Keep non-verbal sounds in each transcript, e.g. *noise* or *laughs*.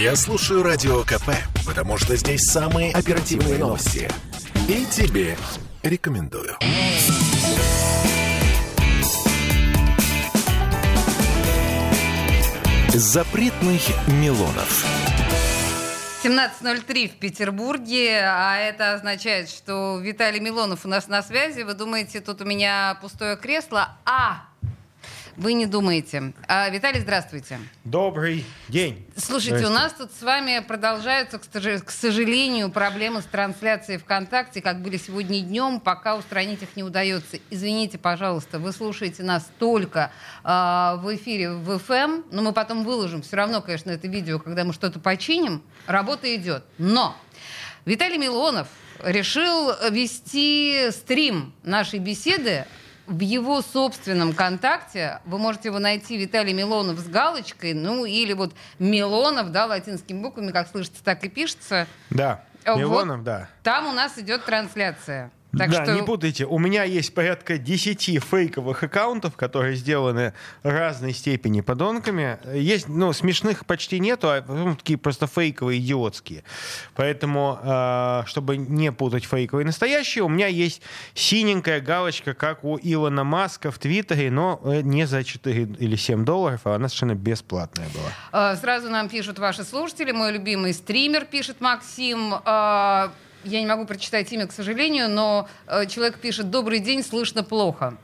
Я слушаю Радио КП, потому что здесь самые оперативные новости. И тебе рекомендую. Запретных Милонов. 17.03 в Петербурге, а это означает, что Виталий Милонов у нас на связи. Вы думаете, тут у меня пустое кресло? А, вы не думаете. А, Виталий, здравствуйте. Добрый день. Слушайте, у нас тут с вами продолжаются, к сожалению, проблемы с трансляцией ВКонтакте, как были сегодня днем, пока устранить их не удается. Извините, пожалуйста, вы слушаете нас только э, в эфире в FM, но мы потом выложим все равно, конечно, это видео, когда мы что-то починим. Работа идет. Но Виталий Милонов решил вести стрим нашей беседы в его собственном контакте вы можете его найти Виталий Милонов с галочкой, ну или вот Милонов, да, латинскими буквами, как слышится, так и пишется. Да, Милонов, вот да. Там у нас идет трансляция. Так да, что... не путайте. У меня есть порядка 10 фейковых аккаунтов, которые сделаны разной степени подонками. Есть, ну, смешных почти нету, а ну, такие просто фейковые, идиотские. Поэтому, э, чтобы не путать фейковые и настоящие, у меня есть синенькая галочка, как у Илона Маска в Твиттере, но э, не за 4 или 7 долларов, а она совершенно бесплатная была. Э, сразу нам пишут ваши слушатели. Мой любимый стример, пишет Максим. Э, я не могу прочитать имя, к сожалению, но э, человек пишет «Добрый день, слышно плохо».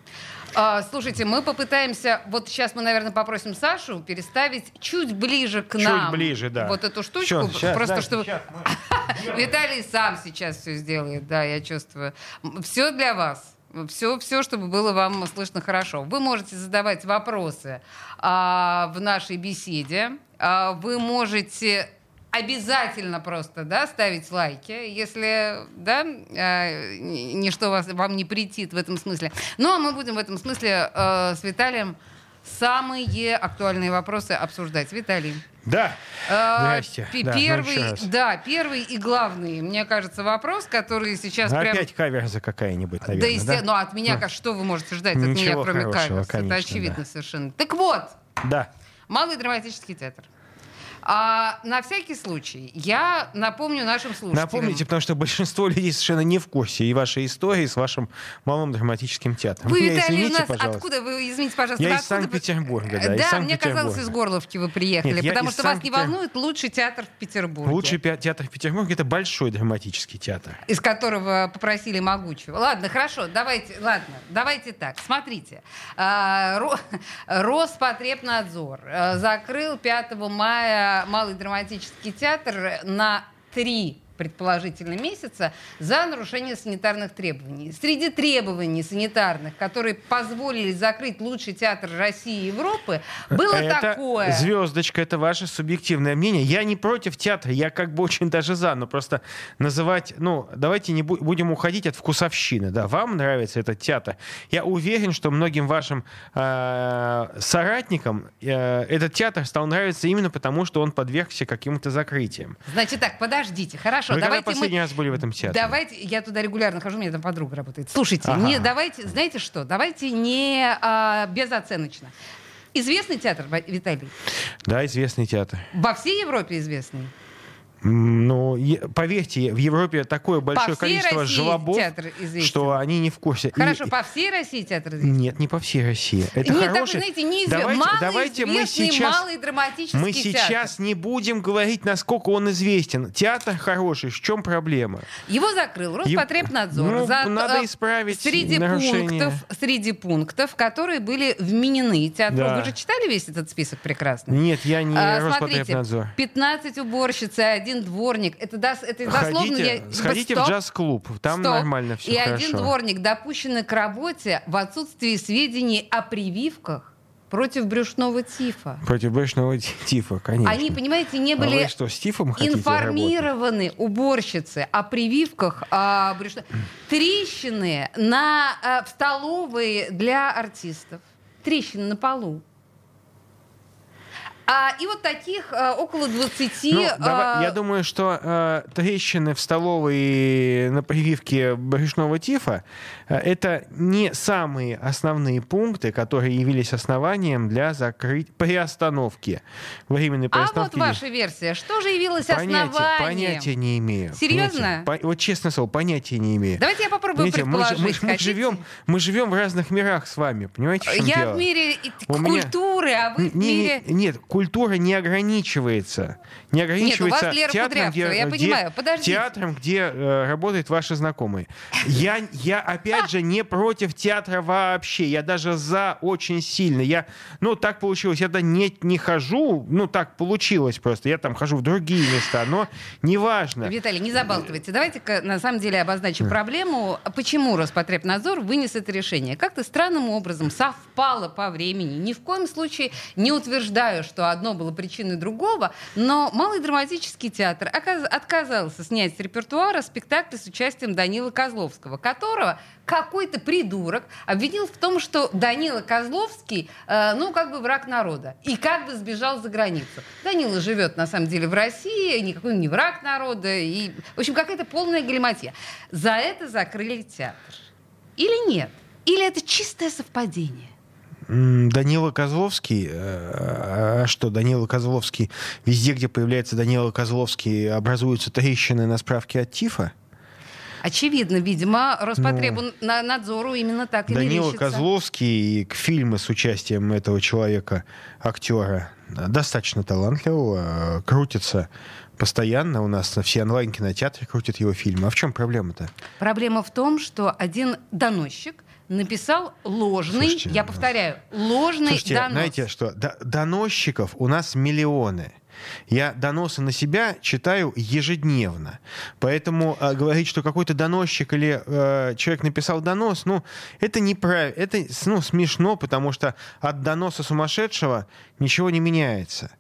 А, слушайте, мы попытаемся, вот сейчас мы, наверное, попросим Сашу переставить чуть ближе к нам. Чуть ближе, да. Вот эту штучку, сейчас, просто да, чтобы... *laughs* Виталий сам сейчас все сделает, да, я чувствую. Все для вас. Все, все, чтобы было вам слышно хорошо. Вы можете задавать вопросы а, в нашей беседе. А, вы можете обязательно просто, да, ставить лайки, если, да, э, ничто вас, вам не претит в этом смысле. Ну, а мы будем в этом смысле э, с Виталием самые актуальные вопросы обсуждать. Виталий. Да. Э, Здрасте. Да, ну, первый, да, первый и главный, мне кажется, вопрос, который сейчас ну, прям... Опять каверза какая-нибудь, наверное, да? Есте... да? Ну, от меня, ну. что вы можете ждать Ничего от меня, кроме каверза? Это очевидно да. совершенно. Так вот. Да. Малый драматический театр. А, на всякий случай, я напомню нашим слушателям. Напомните, потому что большинство людей совершенно не в курсе и вашей истории с вашим малым драматическим театром. Вы, Виталий, извините, у нас пожалуйста. откуда? Вы, извините, пожалуйста. Я из Санкт-Петербурга, да. Да, мне казалось, из Горловки вы приехали, Нет, потому что вас не волнует лучший театр в Петербурге. Лучший театр в Петербурге — это большой драматический театр. Из которого попросили могучего. Ладно, хорошо, давайте, ладно, давайте так. Смотрите. А, Роспотребнадзор э, закрыл 5 мая Малый драматический театр на три предположительно, месяца за нарушение санитарных требований. Среди требований санитарных, которые позволили закрыть лучший театр России и Европы, было это, такое... Звездочка, это ваше субъективное мнение. Я не против театра, я как бы очень даже за, но просто называть... Ну, давайте не будем уходить от вкусовщины. Да, вам нравится этот театр. Я уверен, что многим вашим э, соратникам э, этот театр стал нравиться именно потому, что он подвергся каким-то закрытиям. Значит так, подождите, хорошо Хорошо, Вы давайте когда последний мы... раз были в этом театре? Давайте, я туда регулярно хожу, у меня там подруга работает. Слушайте, ага. не, давайте, знаете что, давайте не а, безоценочно. Известный театр, Виталий? Да, известный театр. Во всей Европе известный? Ну, поверьте, в Европе такое большое количество России жлобов, что они не в курсе. Хорошо, И... по всей России театр известен? Нет, не по всей России. Это Нет, хороший... так, знаете, неизв... давайте, давайте мы сейчас, малый драматический Мы сейчас театр. не будем говорить, насколько он известен. Театр хороший, в чем проблема? Его закрыл Роспотребнадзор. Ну, За... надо исправить среди пунктов, среди пунктов, которые были вменены театру. Да. Вы же читали весь этот список прекрасно? Нет, я не а, Роспотребнадзор. Смотрите, 15 уборщиц и один дворник. Это, дос, это дословно... Сходите, я, сходите стоп, в джаз-клуб, там стоп. нормально все И хорошо. один дворник допущенный к работе в отсутствии сведений о прививках Против брюшного тифа. Против брюшного тифа, конечно. Они, понимаете, не были а что, с тифом информированы уборщицы о прививках о брюшного... Трещины на, э, в столовой для артистов. Трещины на полу. А, и вот таких а, около 20. Ну, давай, а, я думаю, что э, трещины в столовой на прививке брюшного тифа э, это не самые основные пункты, которые явились основанием для закрыть приостановки временной а приостановки. вот ваша версия. Что же явилось понятия, основанием? понятия не имею. Серьезно? Понятия, по- вот честное слово, понятия не имею. Давайте я попробую Понимаете, мы, предположить. мы, мы Хотите? живем, мы живем в разных мирах с вами, понимаете, в Я дело? в мире У меня- культуры, а вы в мире... Нет, культура не ограничивается. Не ограничивается Лера театром, Кудрявцева, я где, понимаю. Подождите. театром, где э, работают ваши знакомые. Я, я, опять же, не против театра вообще. Я даже за очень сильно. Я, ну, так получилось. Я туда не, не хожу. Ну, так получилось просто. Я там хожу в другие места. Но неважно. Виталий, не забалтывайте. Давайте-ка на самом деле обозначим проблему. Почему Роспотребнадзор вынес это решение? Как-то странным образом совпало по времени. Ни в коем случае не утверждаю, что одно было причиной другого, но Малый драматический театр отказался снять с репертуара спектакль с участием Данила Козловского, которого какой-то придурок обвинил в том, что Данила Козловский, э, ну, как бы враг народа, и как бы сбежал за границу. Данила живет, на самом деле, в России, никакой он не враг народа, и, в общем, какая-то полная галиматья. За это закрыли театр. Или нет? Или это чистое совпадение? Данила Козловский, э, а что, Данила Козловский, везде, где появляется Данила Козловский, образуются трещины на справке от ТИФа? Очевидно, видимо, Роспотребнадзору именно так и Ну, Данила. Козловский и к фильмы с участием этого человека, актера, достаточно талантливого, э, крутится постоянно. У нас все онлайн-кинотеатры крутят его фильмы. А в чем проблема-то? Проблема в том, что один доносчик написал ложный, Слушайте, я повторяю, ложный Слушайте, донос. знаете что, доносчиков у нас миллионы. Я доносы на себя читаю ежедневно. Поэтому э, говорить, что какой-то доносчик или э, человек написал донос, ну, это неправильно. Это ну, смешно, потому что от доноса сумасшедшего ничего не меняется.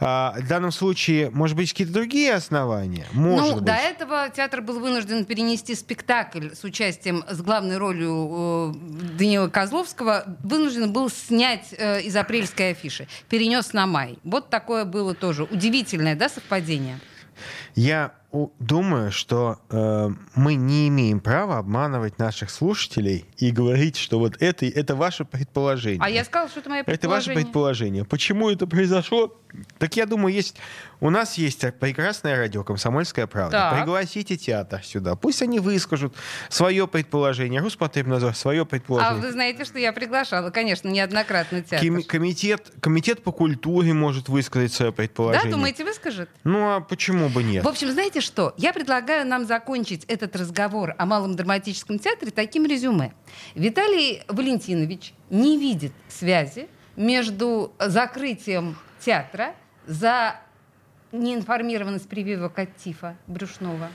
А, в данном случае, может быть, какие-то другие основания? Может ну, быть. до этого театр был вынужден перенести спектакль с участием, с главной ролью э, Данила Козловского, вынужден был снять э, из апрельской афиши. Перенес на май. Вот такое было тоже удивительное, да, совпадение? Я думаю, что э, мы не имеем права обманывать наших слушателей и говорить, что вот это, это ваше предположение. А я сказала, что это мое Это ваше предположение. предположение. Почему это произошло? Так я думаю, есть у нас есть прекрасное радио «Комсомольская правда». Так. Пригласите театр сюда. Пусть они выскажут свое предположение. Роспотребнадзор свое А предположение. вы знаете, что я приглашала, конечно, неоднократно театр. Кем- комитет, комитет по культуре может высказать свое Да, предположение. думаете, выскажет? Ну а почему бы нет? В общем, знаете что? Я предлагаю нам закончить этот разговор о Малом драматическом театре таким резюме. Виталий Валентинович не видит связи между закрытием театра за неинформированность прививок от тифа брюшного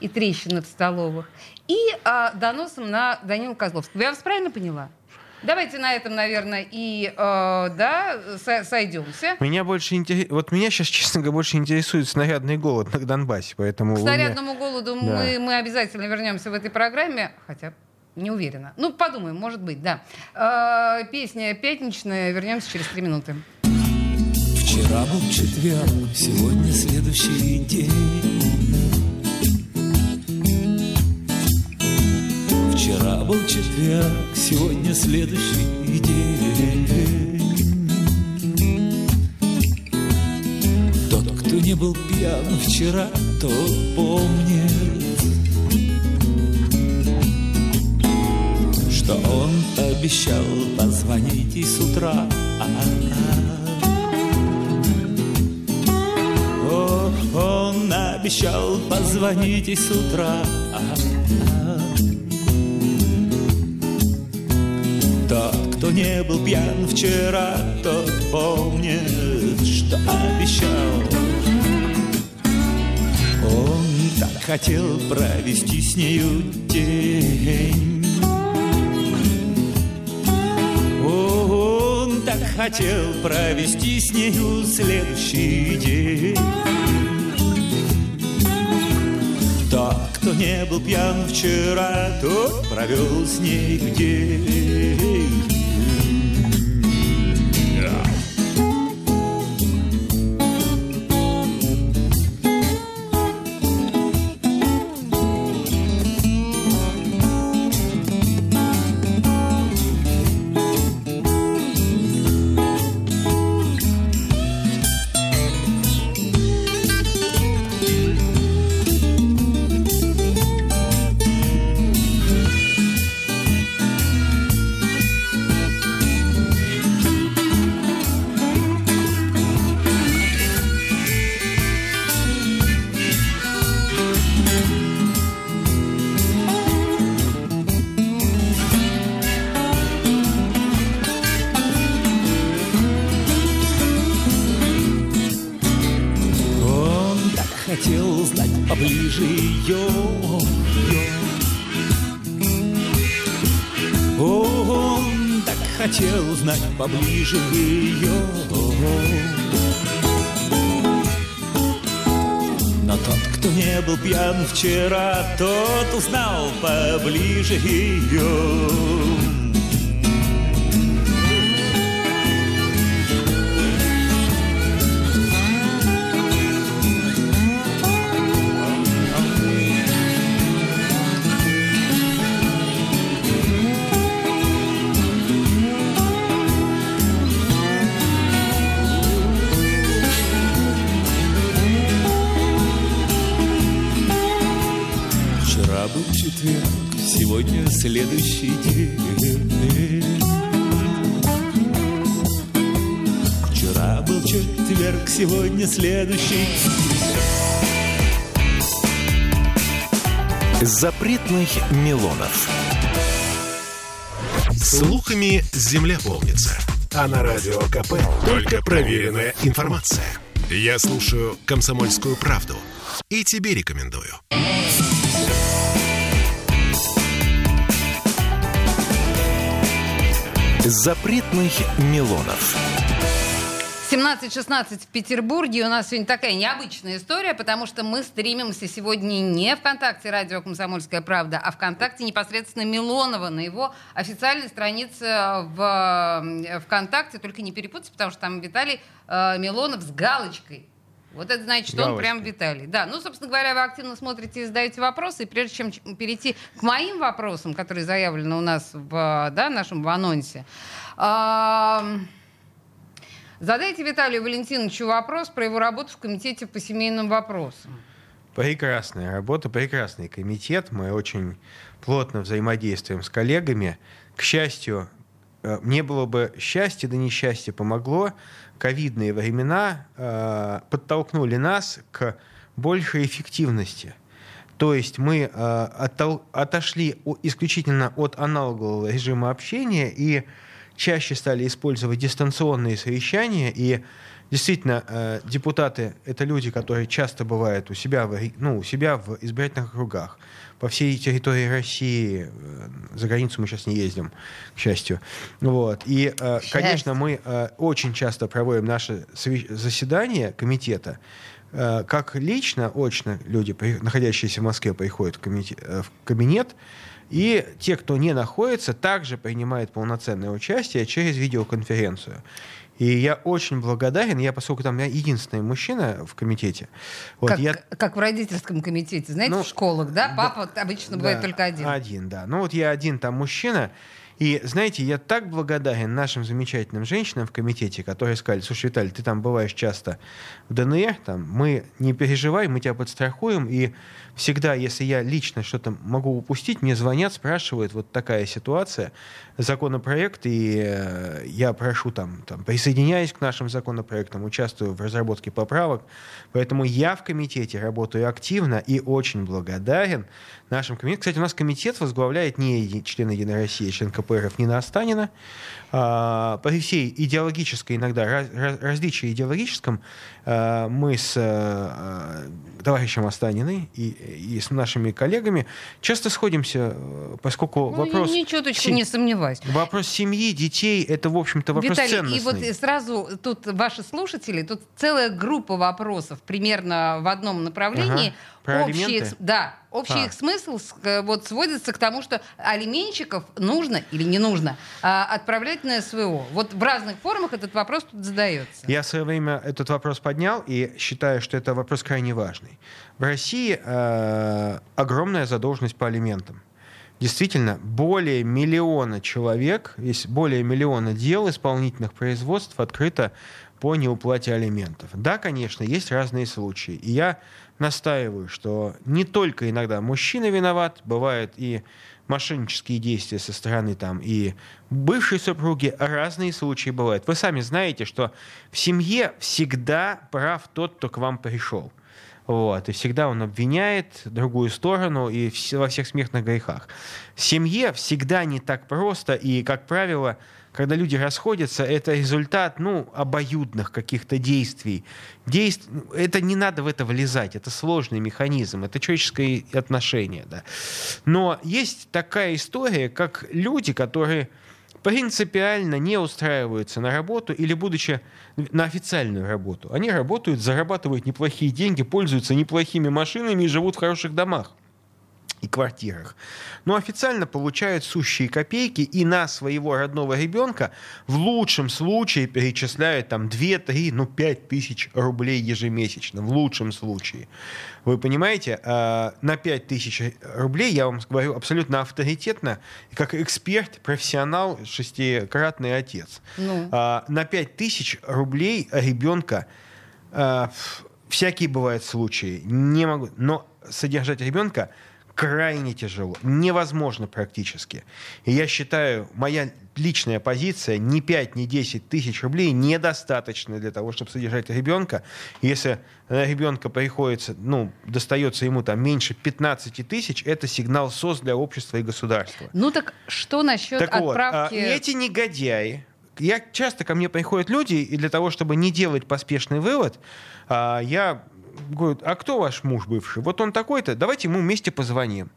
и трещины в столовых и а, доносом на Данила Козловского. Я вас правильно поняла? Давайте на этом, наверное, и э, да, со- сойдемся. Меня больше интерес... Вот меня сейчас, честно говоря, больше интересует снарядный голод на Донбассе, поэтому... К вы меня- снарядному голоду Да. мы, мы обязательно вернемся в этой программе, хотя не уверена. Ну, подумаем, может быть, да. Э, песня пятничная, вернемся через три минуты. Вчера был четверг, сегодня следующий день. Вчера был четверг, сегодня следующий день. Тот, кто не был пьян вчера, тот помнит, что он обещал позвонить и с утра. О, он обещал позвонить и с утра. Кто не был пьян вчера, тот помнит, что обещал. Он так хотел провести с нею день. Он так хотел провести с нею следующий день. Тот, кто не был пьян вчера, тот провел с ней день. Хотел знать поближе ее. Но тот, кто не был пьян вчера, тот узнал поближе ее. Следующий день. Вчера был четверг, сегодня следующий Запретных Милонов. Слухами земля полнится. А на радио КП только проверенная информация. Я слушаю «Комсомольскую правду» и тебе рекомендую. Запретных Милонов. 17-16 в Петербурге. У нас сегодня такая необычная история, потому что мы стримимся сегодня не ВКонтакте радио «Комсомольская правда», а ВКонтакте непосредственно Милонова на его официальной странице в ВКонтакте. Только не перепутайте, потому что там Виталий э, Милонов с галочкой. Вот это значит, что он прям Виталий. Да, ну, собственно говоря, вы активно смотрите и задаете вопросы. И прежде чем перейти к моим вопросам, которые заявлены у нас в да, нашем в анонсе, Задайте Виталию Валентиновичу вопрос про его работу в комитете по семейным вопросам. Прекрасная работа, прекрасный комитет. Мы очень плотно взаимодействуем с коллегами. К счастью, э, не было бы счастья, да несчастье помогло. Ковидные времена э, подтолкнули нас к большей эффективности. То есть мы э, отошли исключительно от аналогового режима общения и чаще стали использовать дистанционные совещания. И действительно, э, депутаты — это люди, которые часто бывают у себя, в, ну, у себя в избирательных округах. По всей территории России, э, за границу мы сейчас не ездим, к счастью. Вот. И, э, конечно, мы э, очень часто проводим наши заседания комитета, Э, как лично, очно люди, находящиеся в Москве, приходят в, в кабинет, и те, кто не находится, также принимают полноценное участие через видеоконференцию. И я очень благодарен, я, поскольку там я единственный мужчина в комитете, вот, как, я как в родительском комитете. Знаете, Ну, в школах, да? да, Папа обычно бывает Да, только один. Один, да. Ну вот я один там мужчина. И, знаете, я так благодарен нашим замечательным женщинам в комитете, которые сказали, слушай, Виталий, ты там бываешь часто в ДНР, там, мы не переживай, мы тебя подстрахуем, и всегда, если я лично что-то могу упустить, мне звонят, спрашивают, вот такая ситуация, законопроект, и э, я прошу там, там, присоединяюсь к нашим законопроектам, участвую в разработке поправок, поэтому я в комитете работаю активно и очень благодарен нашим комитетам. Кстати, у нас комитет возглавляет не член Единой России, а член КПРФ Нина Останина. А, При всей идеологической иногда раз- раз- различии идеологическом а, мы с а, товарищем Останиной и, и с нашими коллегами часто сходимся, э, поскольку Ну, вопрос... ни, ни чуточку не сомневаюсь. Вопрос семьи, детей — это, в общем-то, вопрос Виталий, и ценностный. вот и сразу тут ваши слушатели, тут целая группа вопросов примерно в одном направлении. Ага. Про Общий алименты? их- да, общий А. их смысл э, вот сводится к тому, что алименщиков нужно или не нужно а, отправлять на СВО. Вот в разных формах этот вопрос тут задается. Я в свое время этот вопрос поднял и считаю, что это вопрос крайне важный. В России э, огромная задолженность по алиментам. Действительно, более миллиона человек, есть более миллиона дел исполнительных производств открыто по неуплате алиментов. Да, конечно, есть разные случаи. И я настаиваю, что не только иногда мужчина виноват, бывают и мошеннические действия со стороны там и бывшей супруги, разные случаи бывают. Вы сами знаете, что в семье всегда прав тот, кто к вам пришел. Вот, и всегда он обвиняет другую сторону и во всех смертных грехах. В семье всегда не так просто, и, как правило, когда люди расходятся, это результат, ну, обоюдных каких-то действий. Действ... Это не надо в это влезать, это сложный механизм, это человеческое отношение, да. Но есть такая история, как люди, которые принципиально не устраиваются на работу или будучи на официальную работу. Они работают, зарабатывают неплохие деньги, пользуются неплохими машинами и живут в хороших домах и квартирах. Но официально получают сущие копейки и на своего родного ребенка в лучшем случае перечисляют там 2, 3, ну 5 тысяч рублей ежемесячно. В лучшем случае. Вы понимаете, а, на 5 тысяч рублей, я вам говорю абсолютно авторитетно, как эксперт, профессионал, шестикратный отец. Ну. А, на 5 тысяч рублей ребенка а, всякие бывают случаи. Не могу. Но содержать ребенка крайне тяжело, невозможно практически. И я считаю, моя личная позиция, ни 5, ни 10 тысяч рублей недостаточно для того, чтобы содержать ребенка. Если ребенка приходится, ну, достается ему там меньше 15 тысяч, это сигнал СОС для общества и государства. Ну так что насчет так отправки... Вот, а, эти негодяи, я часто ко мне приходят люди, и для того, чтобы не делать поспешный вывод, а, я говорят, а кто ваш муж бывший? Вот он такой-то, давайте ему вместе позвоним.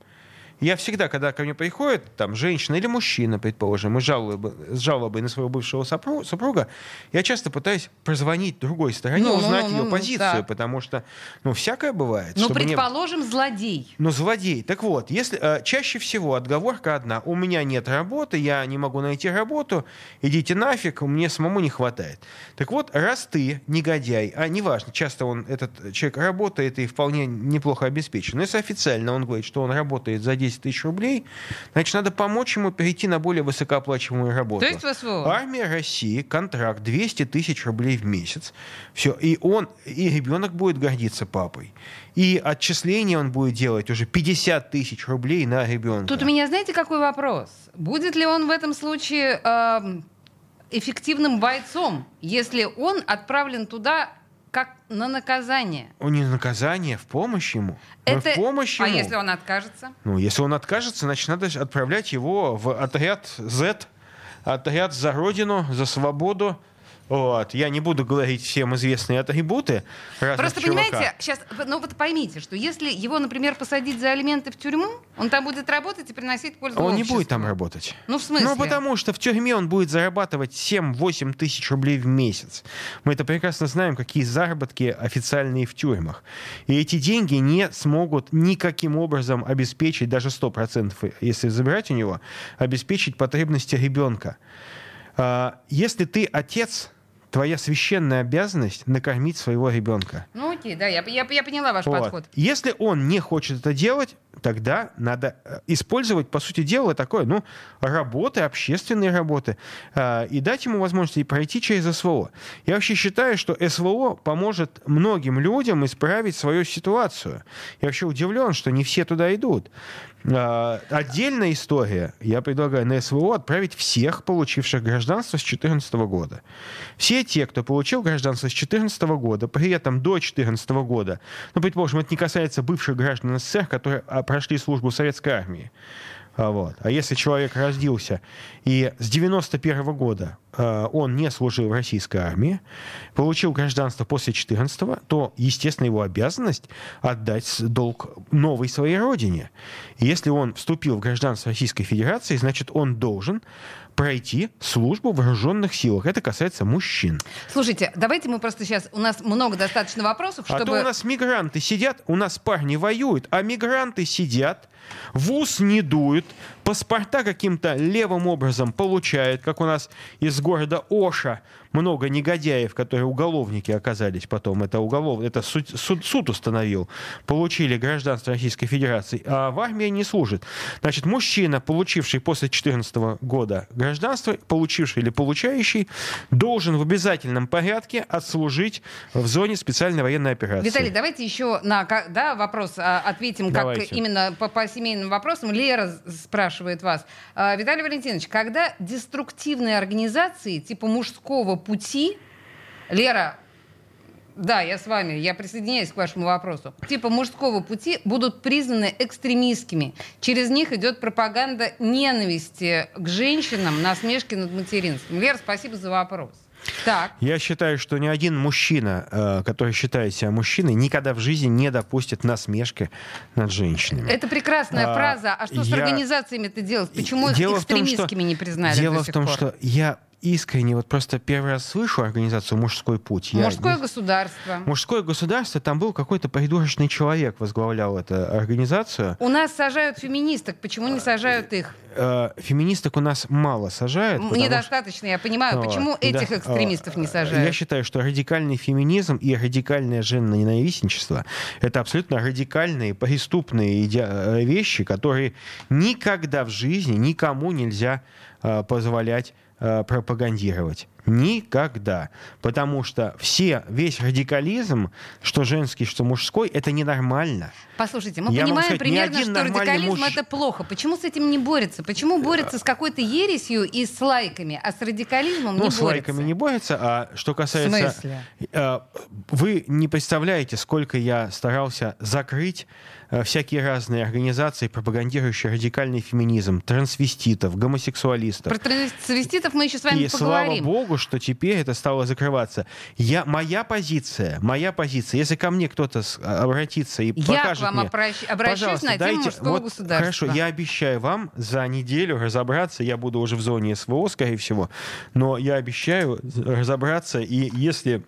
Я всегда, когда ко мне приходит там женщина или мужчина, предположим, и жалобы, с жалобой на своего бывшего супруга, я часто пытаюсь позвонить другой стороне, ну, узнать ну, ну, ее ну, позицию, да. потому что, ну, всякое бывает. Ну, предположим, не... злодей. Ну, злодей. Так вот, если э, чаще всего отговорка одна: у меня нет работы, я не могу найти работу, идите нафиг, мне самому не хватает. Так вот, раз ты негодяй, а неважно, часто он этот человек работает и вполне неплохо обеспечен, если официально он говорит, что он работает за 10 10 тысяч рублей, значит, надо помочь ему перейти на более высокооплачиваемую работу. То есть в СВО? Армия России, контракт 200 тысяч рублей в месяц. Все. И он, и ребенок будет гордиться папой. И отчисление он будет делать уже 50 тысяч рублей на ребенка. Тут у меня, знаете, какой вопрос? Будет ли он в этом случае э, эффективным бойцом, если он отправлен туда на наказание. Он не наказание, в помощь ему. Это... В помощь а ему. А если он откажется? Ну, если он откажется, значит, надо отправлять его в отряд Z, отряд за Родину, за свободу, вот. Я не буду говорить всем известные атрибуты. Просто чувака. понимаете, сейчас, ну вот поймите, что если его, например, посадить за алименты в тюрьму, он там будет работать и приносить пользу Он обществу. не будет там работать. Ну, в смысле? Ну, потому что в тюрьме он будет зарабатывать 7-8 тысяч рублей в месяц. Мы это прекрасно знаем, какие заработки официальные в тюрьмах. И эти деньги не смогут никаким образом обеспечить, даже 100%, если забирать у него, обеспечить потребности ребенка. А, если ты отец, твоя священная обязанность накормить своего ребенка. Ну окей, да, я, я, я поняла ваш вот. подход. Если он не хочет это делать, тогда надо э, использовать, по сути дела, такое, ну, работы, общественные работы, э, и дать ему возможность пройти через СВО. Я вообще считаю, что СВО поможет многим людям исправить свою ситуацию. Я вообще удивлен, что не все туда идут. Э, отдельная история. Я предлагаю на СВО отправить всех, получивших гражданство с 2014 года. Все те, кто получил гражданство с 2014 года, при этом до 2014 года, ну, предположим, это не касается бывших граждан СССР, которые а, прошли службу в советской армии. А, вот. А если человек родился и с 91 -го года э, он не служил в российской армии, получил гражданство после 14 то, естественно, его обязанность отдать долг новой своей родине. Если он вступил в гражданство Российской Федерации, значит, он должен пройти службу в вооруженных силах. Это касается мужчин. Слушайте, давайте мы просто сейчас... У нас много достаточно вопросов, чтобы... А то у нас мигранты сидят, у нас парни воюют, а мигранты сидят, в ус не дуют, паспорта каким-то левым образом получают, как у нас из города Оша много негодяев, которые уголовники оказались потом, это уголов, это суд, суд, суд установил, получили гражданство Российской Федерации, а в армии не служит. Значит, мужчина, получивший после 2014 года гражданство, получивший или получающий, должен в обязательном порядке отслужить в зоне специальной военной операции. Виталий, давайте еще на да, вопрос а, ответим, давайте. как именно по, по семейным вопросам. Лера спрашивает вас. А, Виталий Валентинович, когда деструктивные организации типа мужского пути, Лера, да, я с вами, я присоединяюсь к вашему вопросу. Типа мужского пути будут признаны экстремистскими. Через них идет пропаганда ненависти к женщинам, насмешки над материнством. Лера, спасибо за вопрос. Так. Я считаю, что ни один мужчина, э, который считает себя мужчиной, никогда в жизни не допустит насмешки над женщинами. Это прекрасная А, фраза. А что с я- организациями это делать? Почему их Дело в том, что- экстремистскими не признали Дело в том, пор? что я искренне вот просто первый раз слышу организацию «Мужской путь». Я Мужское не- государство. Мужское государство, там был какой-то придурочный человек, возглавлял эту организацию. У нас сажают феминисток. Почему не сажают их? Э, Феминисток у нас мало сажают. потому что- Недостаточно, я понимаю. Вот, Почему да. этих экстремистов не А, Я сажают? считаю, что радикальный феминизм и радикальное женоненавистничество — это абсолютно радикальные, преступные иде- э, вещи, которые никогда в жизни никому нельзя э, позволять э, пропагандировать. Никогда. Потому что все, весь радикализм, что женский, что мужской, это ненормально. Послушайте, мы Я понимаем сказать, примерно, что радикализм муж- это плохо. Почему с этим не борется? Почему борется с какой-то ересью и с лайками, а с радикализмом Ну, не с борется? лайками не борется, а что касается... В смысле? Э, Вы не представляете, сколько я старался закрыть э, всякие разные организации, пропагандирующие радикальный феминизм, трансвеститов, гомосексуалистов. Про трансвеститов мы еще с вами И слава поговорим. Что теперь это стало закрываться. Я, моя позиция, моя позиция, если ко мне кто-то а, обратится и Я к покажет вам мне, обращ- обращусь на тему дайте- мужского вот, государства. Хорошо, я обещаю вам за неделю разобраться, я буду уже в зоне СВО, скорее всего, но я обещаю разобраться, и если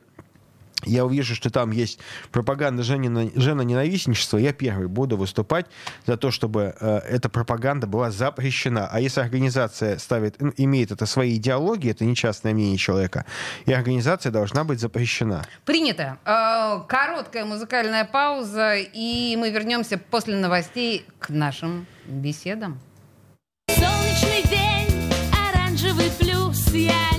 я увижу, что там есть пропаганда женоненавистничества, я первый буду выступать за то, чтобы э, эта пропаганда была запрещена. А если организация ставит, имеет это свои идеологии, это не частное мнение человека, и организация должна быть запрещена. Принято. Э, Короткая музыкальная пауза, и мы вернемся после новостей к нашим беседам. Солнечный день, оранжевый плюс Я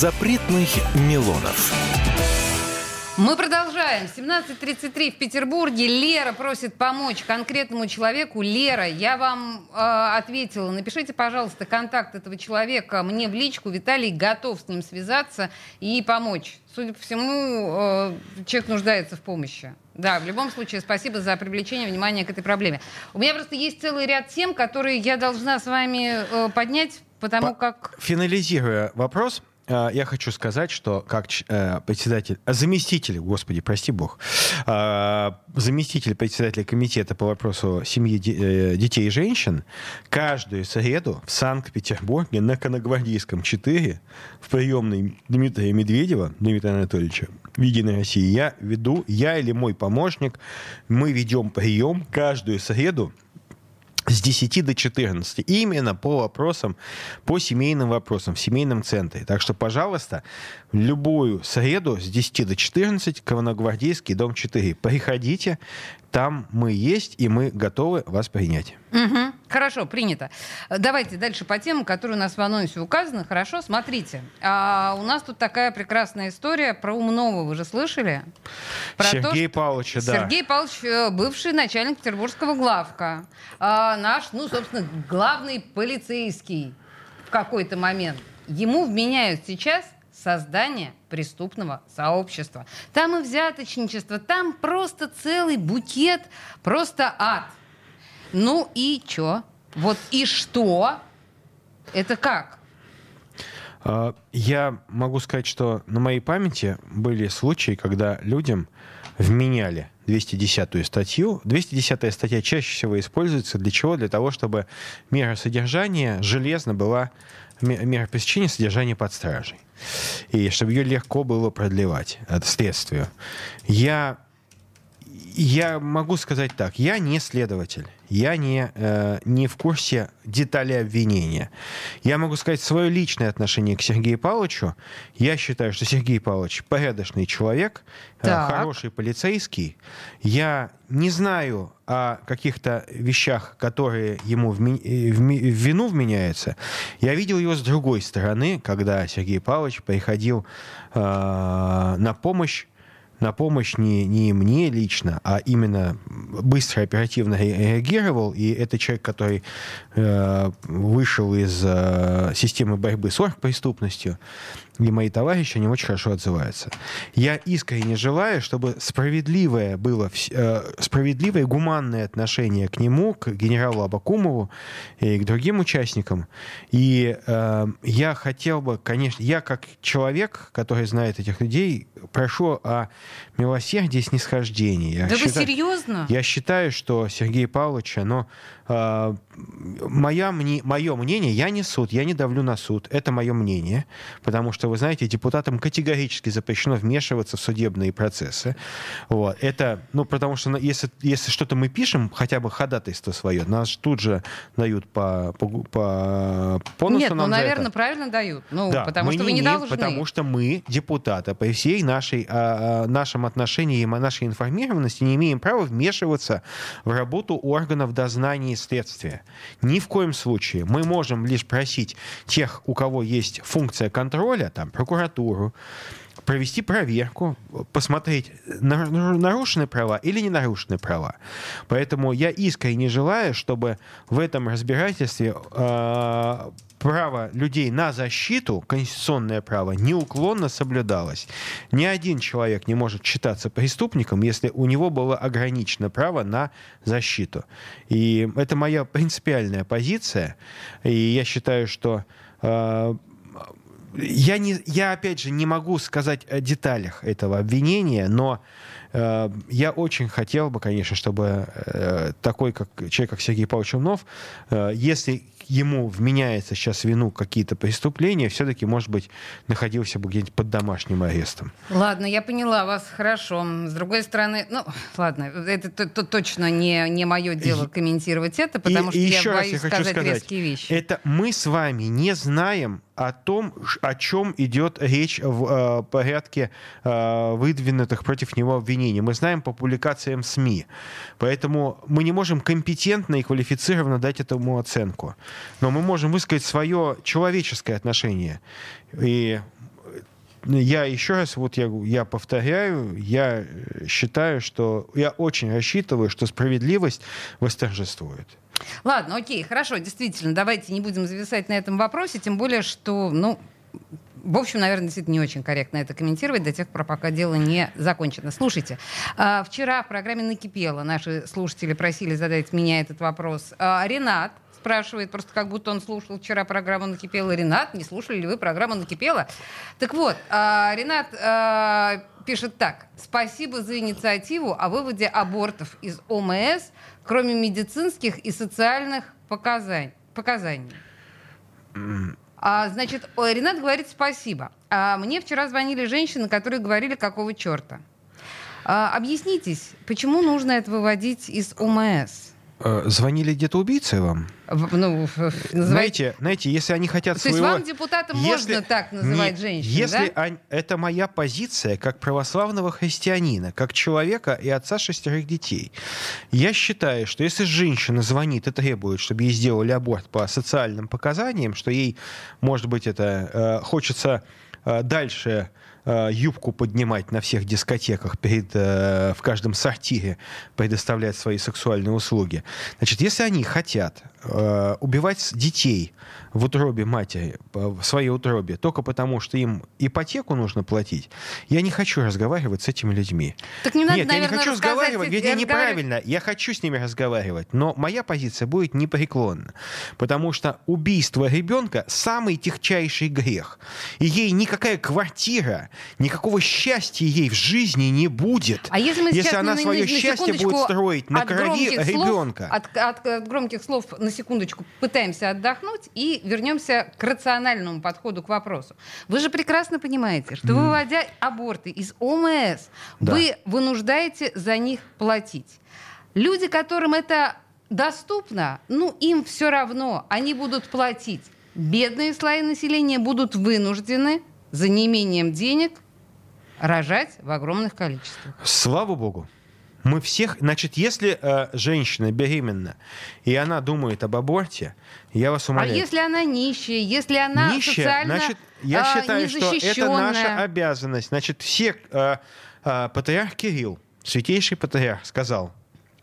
Запретных Милонов. Мы продолжаем. 17.33 в Петербурге. Лера просит помочь конкретному человеку. Лера, я вам э, ответила. Напишите, пожалуйста, контакт этого человека мне в личку. Виталий готов с ним связаться и помочь. Судя по всему, э, человек нуждается в помощи. Да, в любом случае, спасибо за привлечение внимания к этой проблеме. У меня просто есть целый ряд тем, которые я должна с вами э, поднять, потому По- как... Финализируя вопрос, я хочу сказать, что как э, председатель, а, заместитель, господи, прости бог, э, заместитель председателя комитета по вопросу семьи, э, детей и женщин, каждую среду в Санкт-Петербурге на Коногвардейском 4 в приемной Дмитрия Медведева, Дмитрия Анатольевича, в Единой России, я веду, я или мой помощник, мы ведем прием каждую среду с 10 до 14. Именно по вопросам, по семейным вопросам в семейном центре. Так что, пожалуйста, любую среду с 10 до 14 Кованогвардейский, дом 4. Приходите, там мы есть, и мы готовы вас принять. Мгм. Хорошо, принято. Давайте дальше по темам, которые у нас в анонсе указаны. Хорошо, смотрите. А, у нас тут такая прекрасная история про Умнова. Вы же слышали? Про то, Сергей что- да. Сергей Павлович, э, бывший начальник петербургского главка. А, наш, ну, собственно, главный полицейский в какой-то момент. Ему вменяют сейчас создание преступного сообщества. Там и взяточничество, там просто целый букет, просто ад. Ну и чё? Вот и что? Это как? А, Я могу сказать, что на моей памяти были случаи, когда людям вменяли 210 статью. 210 статья чаще всего используется для чего? Для того, чтобы мера содержания железно была ме- мера пресечения содержания под стражей. И чтобы ее легко было продлевать, это следствию. Я я могу сказать так, я не следователь, я не, э, не в курсе деталей обвинения. Я могу сказать свое личное отношение к Сергею Павловичу. Я считаю, что Сергей Павлович порядочный человек, э, хороший полицейский. Я не знаю о каких-то вещах, которые ему в, ми- э, в ми- в вину вменяются. Я видел его с другой стороны, когда Сергей Павлович приходил э, на помощь на помощь не, не мне лично, а именно быстро, оперативно ре- реагировал. И это человек, который э, вышел из э, системы борьбы с оргпреступностью. И мои товарищи о нем очень хорошо отзываются. Я искренне желаю, чтобы справедливое было, э, справедливое, гуманное отношение к нему, к генералу Абакумову и к другим участникам. И э, я хотел бы, конечно, я как человек, который знает этих людей, прошу о милосердии и снисхождении. Я да вы считаю- серьезно? я считаю, что Сергей Павлович, оно, э, моя, мне, мое мнение, я не суд, я не давлю на суд, это мое мнение, потому что, вы знаете, депутатам категорически запрещено вмешиваться в судебные процессы. Вот. Это, ну, потому что на- если, если что-то мы пишем, хотя бы ходатайство свое, нас тут же дают по, по, по, носу Нет, ну, за это. наверное, правильно дают. Ну, Да, потому что не вы не должны. Потому что мы, депутаты, по всей нашей, а, а, нашем отношении и нашей информированности не имеем права вмешиваться в работу органов дознания и следствия. Ни в коем случае. Мы можем лишь просить тех, у кого есть функция контроля, там, прокуратуру, провести проверку, посмотреть, на- на- нарушены права или не нарушены права. Поэтому я искренне желаю, чтобы в этом разбирательстве э, право людей на защиту, конституционное право, неуклонно соблюдалось. Ни один человек не может считаться преступником, если у него было ограничено право на защиту. И это моя принципиальная позиция. И я считаю, что э, я, не, я, опять же, не могу сказать о деталях этого обвинения, но э, я очень хотел бы, конечно, чтобы э, такой как, человек, как Сергей Павлович Умнов, э, если ему вменяется сейчас вину какие-то преступления, все-таки, может быть, находился бы где-нибудь под домашним арестом. Ладно, я поняла вас хорошо. С другой стороны, ну, ладно, это т- т- точно не, не мое дело комментировать это, потому И- что и я еще раз боюсь я хочу сказать, сказать, резкие вещи. Это мы с вами не знаем о том, о чем идет речь в э, порядке э, выдвинутых против него обвинений. Мы знаем по публикациям СМИ. Поэтому мы не можем компетентно и квалифицированно дать этому оценку. Но мы можем высказать свое человеческое отношение. И я еще раз, вот я, я повторяю, я э, считаю, что я очень рассчитываю, что справедливость восторжествует. Ладно, окей, хорошо, действительно, давайте не будем зависать на этом вопросе, тем более, что, ну, в общем, наверное, действительно не очень корректно это комментировать до тех пор, пока дело не закончено. Слушайте, а, вчера в программе «Накипело» наши слушатели просили задать меня этот вопрос. А, Ренат спрашивает, просто как будто он слушал вчера программу «Накипело». Ренат, не слушали ли вы программу «Накипело»? Так вот, а, Ренат а, пишет так. Спасибо за инициативу о выводе абортов из ОМС, кроме медицинских и социальных показаний. показаний. А, значит, Ренат говорит спасибо. А мне вчера звонили женщины, которые говорили, какого черта. А, объяснитесь, почему нужно это выводить из ОМС? Э, Звонили где-то убийцы вам? Ну, Знаете, знаете, если они хотят То есть своего... вам, депутатам, Если- можно так называть Нет, женщин, Если да? они- это моя позиция как православного христианина, как человека и отца шестерых детей. Я считаю, что если женщина звонит и требует, чтобы ей сделали аборт по социальным показаниям, что ей, может быть, это э, хочется э, дальше э, юбку поднимать на всех дискотеках, перед, э, в каждом сортире предоставлять свои сексуальные услуги. Значит, если они хотят э, убивать детей в утробе матери, э, в своей утробе, только потому, что им ипотеку нужно платить, я не хочу разговаривать с этими людьми. Так не надо, Нет, я не наверное, хочу разговаривать, вернее, разговаривать- неправильно. Я хочу с ними разговаривать, но моя позиция будет непреклонна. Потому что убийство ребенка – самый техчайший грех. И ей никакая квартира, никакого счастья ей в жизни не будет, А если мы сейчас она на- свое на счастье будет строить на крови громких слов- ребенка. от, от- от громких слов на секундочку пытаемся отдохнуть и вернемся к рациональному подходу к вопросу. Вы же прекрасно понимаете, что выводя аборты из ОМС, Да. вы вынуждаете за них платить. Люди, которым это доступно, ну им все равно, они будут платить. Бедные слои населения будут вынуждены за неимением денег рожать в огромных количествах. Слава богу. Мы всех, значит, если э, женщина беременна и она думает об аборте, я вас А умоляю. если она нищая, если она Нищая, социально значит, я а, считаю, что это наша обязанность. Значит, все э, э, патриарх Кирилл, святейший патриарх, сказал,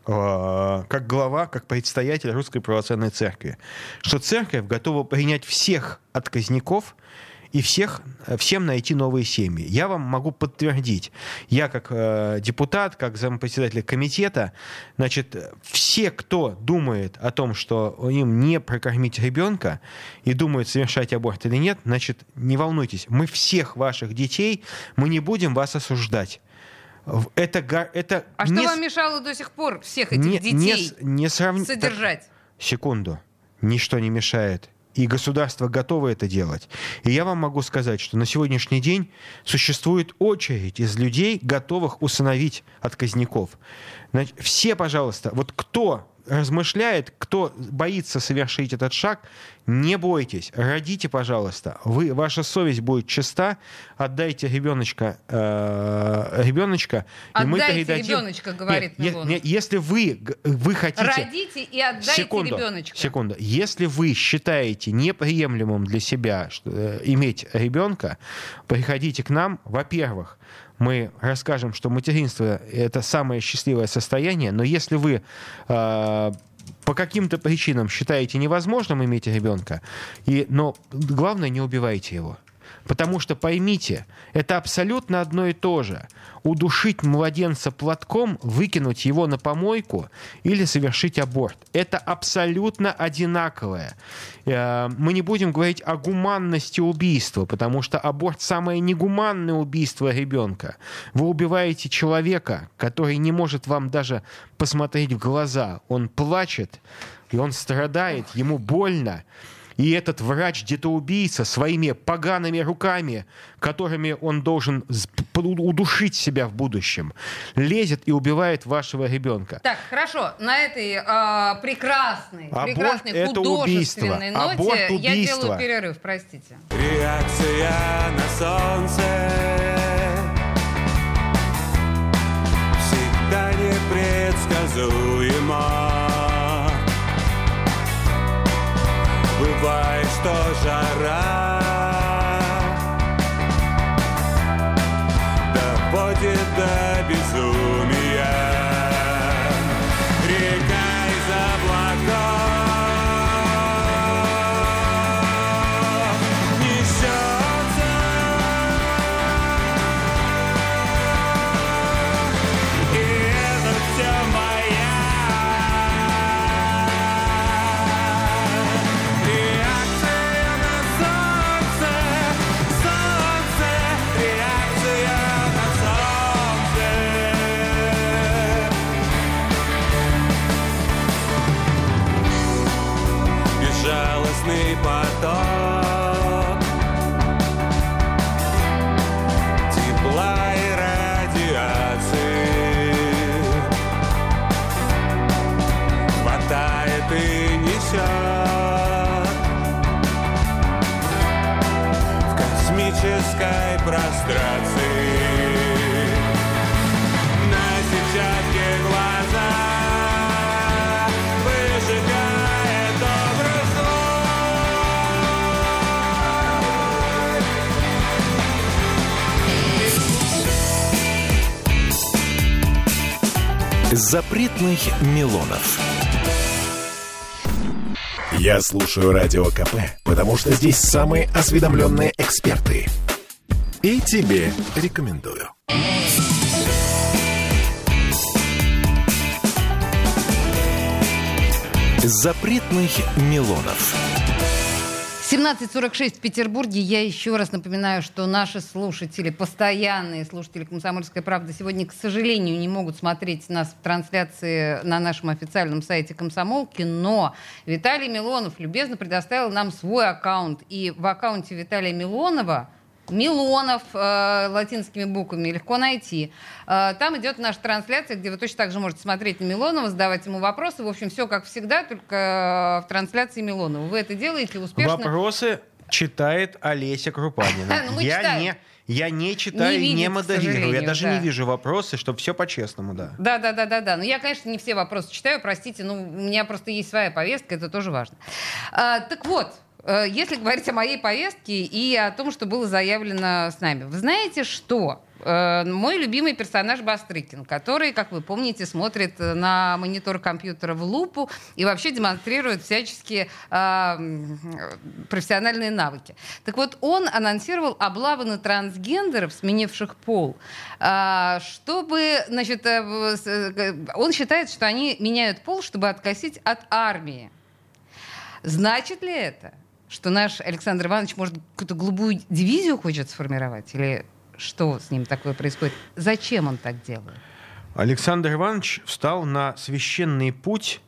э, как глава, как предстоятель Русской Православной Церкви, что церковь готова принять всех отказников и всех, э, всем найти новые семьи. Я вам могу подтвердить, я как э, депутат, как зампредседателя комитета, значит, все, кто думает о том, что им не прокормить ребенка и думают, совершать аборт или нет, значит, не волнуйтесь, мы всех ваших детей, мы не будем вас осуждать. Это, это А что не с- вам мешало до сих пор всех этих не, не детей не сравни- так, содержать? секунду. Ничто не мешает. И государство готово это делать. И я вам могу сказать, что на сегодняшний день существует очередь из людей, готовых усыновить отказников. Все, пожалуйста, вот кто размышляет, кто боится совершить этот шаг, не бойтесь, родите, пожалуйста. Вы, ваша совесть будет чиста, отдайте ребеночка, э, ребеночка, и мы Отдайте передадим... ребеночка, говорит Нет, Милонов. нет, если вы, вы хотите... Родите и отдайте секунду, ребеночка. Секунду. Если вы считаете неприемлемым для себя что, э, иметь ребенка, приходите к нам. Во-первых, мы расскажем, что материнство это самое счастливое состояние, но если вы э, по каким-то причинам считаете невозможным иметь ребенка, и, но главное, не убивайте его. Потому что поймите, это абсолютно одно и то же. Удушить младенца платком, выкинуть его на помойку или совершить аборт. Это абсолютно одинаковое. Э, Мы не будем говорить о гуманности убийства, потому что аборт самое негуманное убийство ребенка. Вы убиваете человека, который не может вам даже посмотреть в глаза. Он плачет, и он страдает, ему больно. И этот врач-детоубийца своими погаными руками, которыми он должен удушить себя в будущем, лезет и убивает вашего ребенка. Так, хорошо, на этой а, прекрасной, Аборт прекрасной это художественной убийство. ноте Аборт я убийство. делаю перерыв, простите. Реакция на солнце Всегда непредсказуема жара прострации. На. Запретных Милонов. Я слушаю Радио КП, потому что здесь самые осведомленные эксперты – и тебе рекомендую. Запретных Милонов. 17.46 в Петербурге. Я еще раз напоминаю, что наши слушатели, постоянные слушатели «Комсомольской правды» сегодня, к сожалению, не могут смотреть нас в трансляции на нашем официальном сайте «Комсомолки», но Виталий Милонов любезно предоставил нам свой аккаунт. И в аккаунте Виталия Милонова Милонов э, латинскими буквами легко найти. Э, там идет наша трансляция, где вы точно так же можете смотреть на Милонова, задавать ему вопросы. В общем, все как всегда, только э, в трансляции Милонова. Вы это делаете успешно. Вопросы читает Олеся Крупанина. *laughs* Ну, я, не, я не читаю, Не не, видит, к модерирую. Я даже да. не вижу вопросы, чтобы все по-честному, да. Да, да, да, да, да. Но я, конечно, не все вопросы читаю, простите, но у меня просто есть своя повестка, это тоже важно. А, так вот, если говорить о моей повестке и о том, что было заявлено с нами. Вы знаете, что Э, мой любимый персонаж Бастрыкин, который, как вы помните, смотрит э, на монитор компьютера в лупу и вообще демонстрирует всяческие э, профессиональные навыки. Так вот, он анонсировал облавы на трансгендеров, сменивших пол, а, чтобы, значит, э, э, он считает, что они меняют пол, чтобы откосить от армии. Значит ли это, что наш Александр Иванович, может, какую-то голубую дивизию хочет сформировать? Или что с ним такое происходит? Зачем он так делает? Александр Иванович встал на священный путь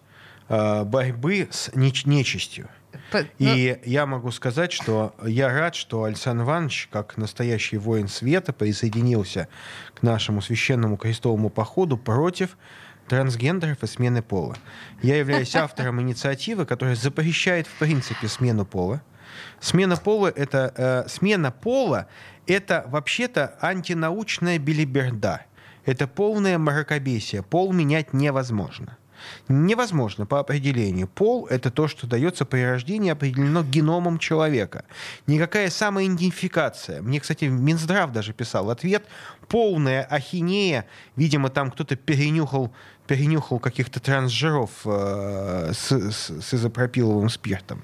э, борьбы с неч- нечистью. П- И я могу сказать, что я рад, что Александр Иванович, как настоящий воин света, присоединился к нашему священному крестовому походу против трансгендеров и смены пола. Я являюсь *laughs* автором инициативы, которая запрещает в принципе смену пола. Смена пола это э, смена пола это вообще-то антинаучная билиберда. Это полное мракобесие. Пол менять невозможно. Невозможно по определению. Пол — это то, что дается при рождении, определено геномом человека. Никакая самоидентификация. Мне, кстати, Минздрав даже писал ответ. Полная ахинея. Видимо, там кто-то перенюхал, перенюхал каких-то трансжиров э, с, с- с изопропиловым спиртом.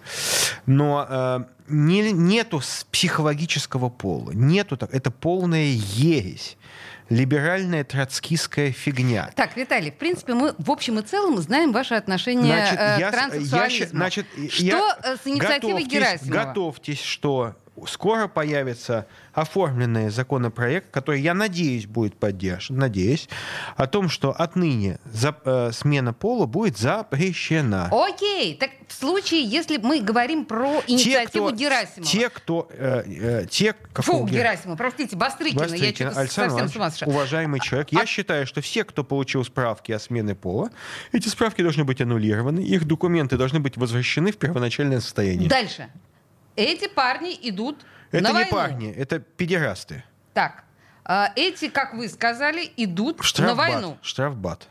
Но э, не- нету психологического пола. Нету так. Это полная ересь. Либеральная троцкистская фигня. Так, Виталий, в принципе, мы в общем и целом знаем ваше отношение Значит, э, я к транссексуализму. я значит, что я- э, с инициативой готовьтесь- Герасимова? Готовьтесь, что скоро появится оформленный законопроект, который, я надеюсь, будет поддержан, надеюсь, о том, что отныне за- э, смена пола будет запрещена. Окей, так в случае, если мы говорим про инициативу Герасимова. Те, кто... э, э, те, Фу, Гера- Герасимова, простите, Бастрыкина, я Бастрыкин, что-то Александр совсем с ума сошла. уважаемый человек, я А- считаю, что все, кто получил справки о смене пола, эти справки должны быть аннулированы, их документы должны быть возвращены в первоначальное состояние. Дальше. Эти парни идут Это на не войну. парни, это педерасты. Так, а, эти, как вы сказали, идут на Штрафбат. войну. Штрафбат.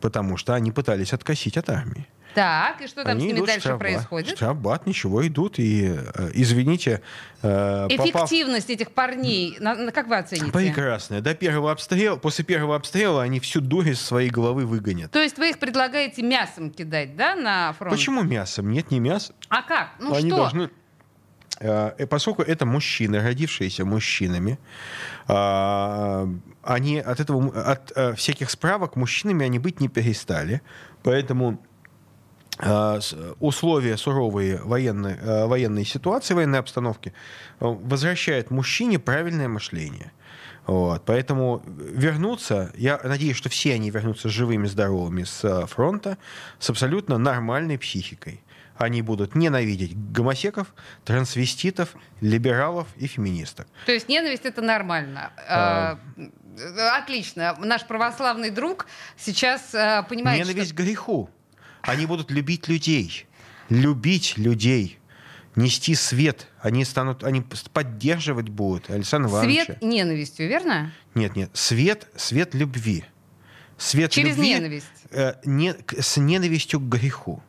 Потому что они пытались откосить от армии. Так, и что там они с ними дальше штрафбат. происходит? Штрафбат, ничего, идут. И, э, извините, э, попав- Эффективность этих парней, на- на- как вы оцените? Прекрасная. До первого обстрела, после первого обстрела они всю дурь из своей головы выгонят. То есть вы их предлагаете мясом кидать, да, на фронт? Почему мясом? Нет, не мясо. А как? Ну они что? должны... э, э, Поскольку это мужчины, родившиеся мужчинами, а, они от этого, от всяких справок мужчинами они быть не перестали, поэтому условия суровые военной, э, военной ситуации, военной обстановки э, возвращают мужчине правильное мышление. Вот. Поэтому вернуться, я надеюсь, что все они вернутся живыми, здоровыми с э, фронта, с абсолютно нормальной психикой. Они будут ненавидеть гомосеков, трансвеститов, либералов и феминисток. То есть ненависть это нормально. А. А, Отлично. Наш православный друг сейчас понимает, Ненависть что... к греху. Они будут любить людей. Любить людей. Нести свет. Они станут, они поддерживать будут Александра Ивановича. Свет ненавистью, верно? Нет, нет. Свет, свет любви. Свет Через любви ненависть. э, не- с ненавистью к греху.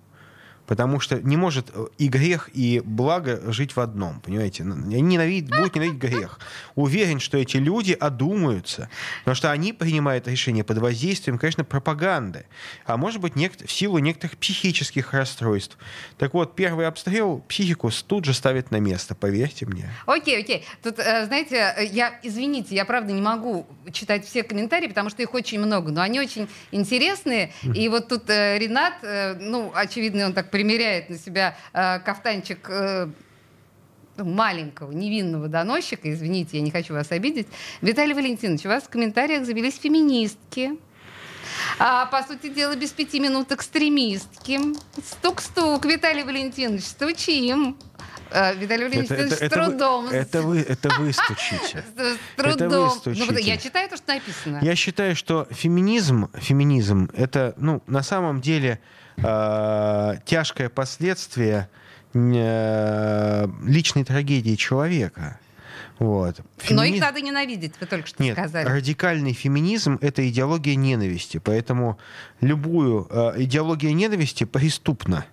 Потому что не может э, и грех, и благо жить в одном, понимаете? Они ненавидят, будут ненавидеть грех. Уверен, что эти люди одумаются, потому что они принимают решения под воздействием, конечно, пропаганды, а может быть, нек- в силу некоторых психических расстройств. Так вот, первый обстрел психику тут же ставит на место, поверьте мне. Окей, окей. Тут, э, знаете, э, я, извините, я правда не могу читать все комментарии, потому что их очень много, но они очень интересные. И вот тут Ренат, ну, очевидно, он так примеряет на себя э, кафтанчик э, ну, маленького, невинного доносчика, извините, я не хочу вас обидеть. Виталий Валентинович, у вас в комментариях завелись феминистки. А, по сути дела, без пяти минут экстремистки. Стук-стук, Виталий Валентинович, стучим. Э, Виталий Валентинович с вы- трудом. это вы, это вы стучите. *laughs* С, с это трудом. вы Ну, стучите. я читаю то, что написано. Я считаю, что феминизм, феминизм это, ну, на самом деле э, тяжкое последствие э, личной трагедии человека. Вот. Но их Фемини- надо ненавидеть, вы только что Нет, сказали. радикальный феминизм — это идеология ненависти. Поэтому любую э, идеология ненависти преступна.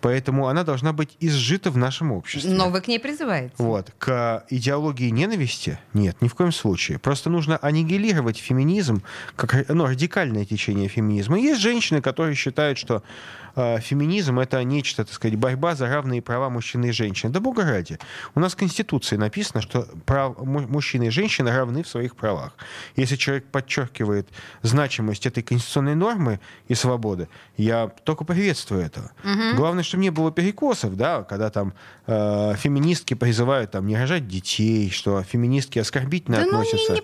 Поэтому она должна быть изжита в нашем обществе. Но вы к ней призываете. Вот. К идеологии ненависти нет, ни в коем случае. Просто нужно аннигилировать феминизм, как ну, радикальное течение феминизма. Есть женщины, которые считают, что феминизм это нечто, так сказать, борьба за равные права мужчины и женщины. Да бога ради. У нас в Конституции написано, что прав, му- мужчины и женщины равны в своих правах. Если человек подчеркивает значимость этой конституционной нормы и свободы, я только приветствую этого. Главное, чтобы не было перекосов, да, когда там э, феминистки призывают там не рожать детей, что феминистки оскорбительно Да ну относятся. не, не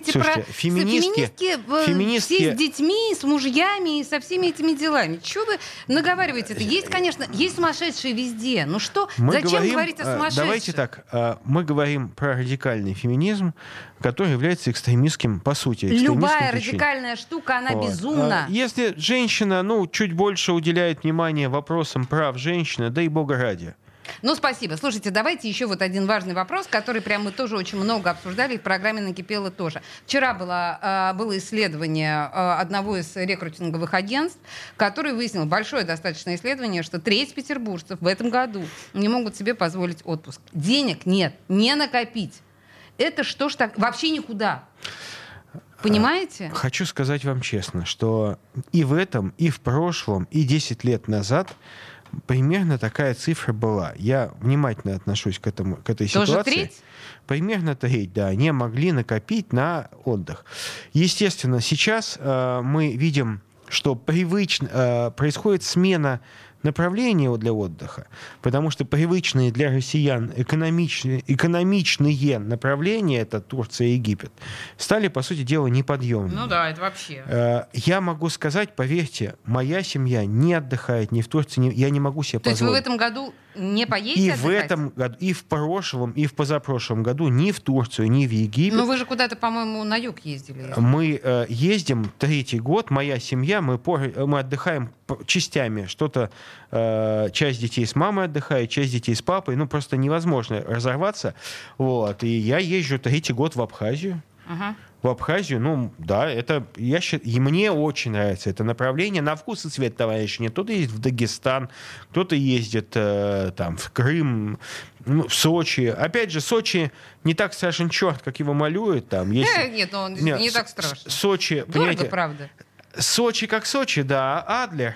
придумывайте Слушайте, про феминистки- феминистки, э, феминистки- все с детьми, с мужьями и со всеми этими делами. Чего вы наговариваете это? Есть, конечно, есть сумасшедшие везде. Ну что, Мы зачем говорим, говорить о э, сумасшедших? Давайте так, э, мы говорим про радикальный феминизм, который является экстремистским, по сути, Любая течением. радикальная штука, она Вот. безумна. А, Если женщина, ну, чуть больше уделяет внимание вопросам прав женщины, да и бога ради. Ну, спасибо. Слушайте, давайте еще вот один важный вопрос, который прям мы тоже очень много обсуждали, и в программе «Накипело» тоже. Вчера было, э, было исследование э, одного из рекрутинговых агентств, который выяснил, большое достаточно исследование, что треть петербуржцев в этом году не могут себе позволить отпуск. Денег нет, не накопить. Это что ж так? Вообще никуда. Понимаете? Хочу сказать вам честно, что и в этом, и в прошлом, и 10 лет назад примерно такая цифра была. Я внимательно отношусь к, этому, к этой Тоже ситуации. треть? Примерно треть, да, не могли накопить на отдых. Естественно, сейчас э, мы видим, что привычно э, происходит смена направления для отдыха, потому что привычные для россиян экономичные, экономичные направления, это Турция и Египет, стали, по сути дела, неподъемными. Ну да, это вообще. Э, Я могу сказать, поверьте, моя семья не отдыхает ни в Турции, ни... я не могу себе То есть вы в позволить. этом году не поедете И в отдыхать? этом году, и в прошлом, и в позапрошлом году ни в Турцию, ни в Египет Ну вы же куда-то, по-моему, на юг ездили. мы э, ездим третий год, моя семья, мы, пор- мы отдыхаем частями. Что-то э, часть детей с мамой отдыхает, часть детей с папой. Ну, просто невозможно разорваться. Вот. И я езжу третий год в Абхазию. Ага. В Абхазию, ну, да, это, я счит- и мне очень нравится это направление. На вкус и цвет, товарищи. Нет, кто-то ездит в Дагестан, кто-то ездит э, там в Крым, ну, в Сочи. Опять же, Сочи не так страшен черт, как его малюют. Там есть Э, Нет, ну он нет, не так страшно. Сочи, Дорого, понимаете, правда. Сочи как Сочи, да, Адлер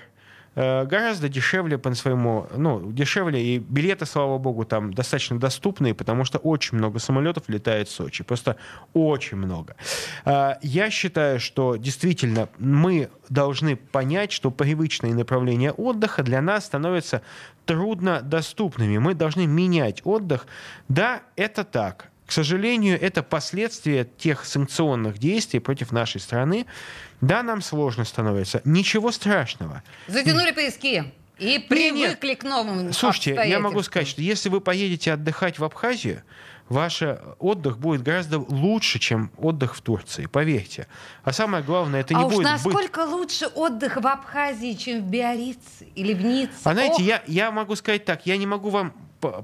гораздо дешевле по своему, ну, дешевле, и билеты, слава богу, там достаточно доступные, потому что очень много самолетов летает в Сочи, просто очень много. А, Я считаю, что действительно мы должны понять, что привычные направления отдыха для нас становятся труднодоступными. Мы должны менять отдых. Да, это так. К сожалению, это последствия тех санкционных действий против нашей страны. Да, нам сложно становится. Ничего страшного. Затянули поиски и привыкли к новым Слушайте, я могу сказать, что если вы поедете отдыхать в Абхазию, ваш отдых будет гораздо лучше, чем отдых в Турции, поверьте. А самое главное, это не а уж будет насколько лучше отдых в Абхазии, чем в Биорице или в Ницце? А знаете, Ох, я, я могу сказать так, я не могу вам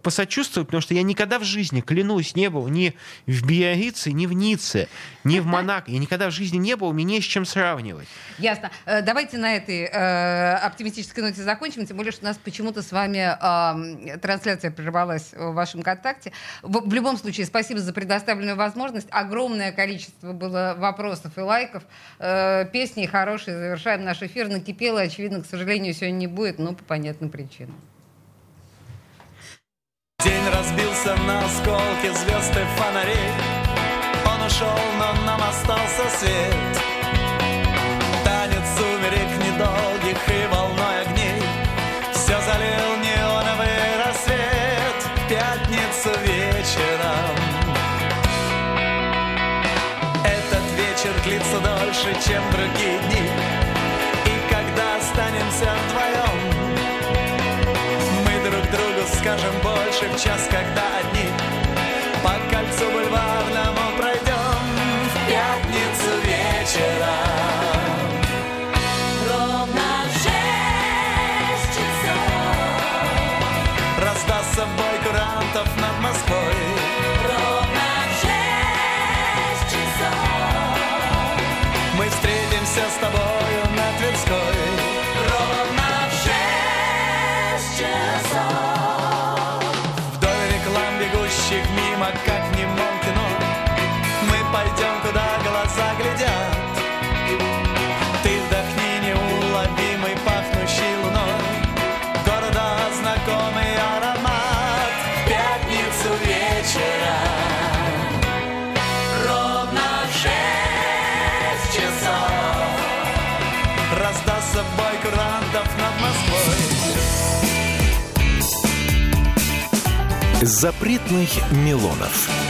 посочувствовать, потому что я никогда в жизни, клянусь, не был ни в Биаррице, ни в Ницце, ни в Монако. Я никогда в жизни не был, мне не с чем сравнивать. Ясно. Э, Давайте на этой э, оптимистической ноте закончим, тем более, что у нас почему-то с вами э, трансляция прервалась в вашем контакте. В, в любом случае, спасибо за предоставленную возможность. Огромное количество было вопросов и лайков. Э, песни хорошие. Завершаем наш эфир. Накипело, очевидно, к сожалению, сегодня не будет, но по понятным причинам. День разбился на осколки звезд и фонарей. Он ушел, но нам остался свет. Танец сумерек недолгих и волной огней. Все залил неоновый рассвет В пятницу вечером. Этот вечер длится дольше, чем другие дни скажем больше в час, когда одни. По кольцу бульварному Запретных Милонов.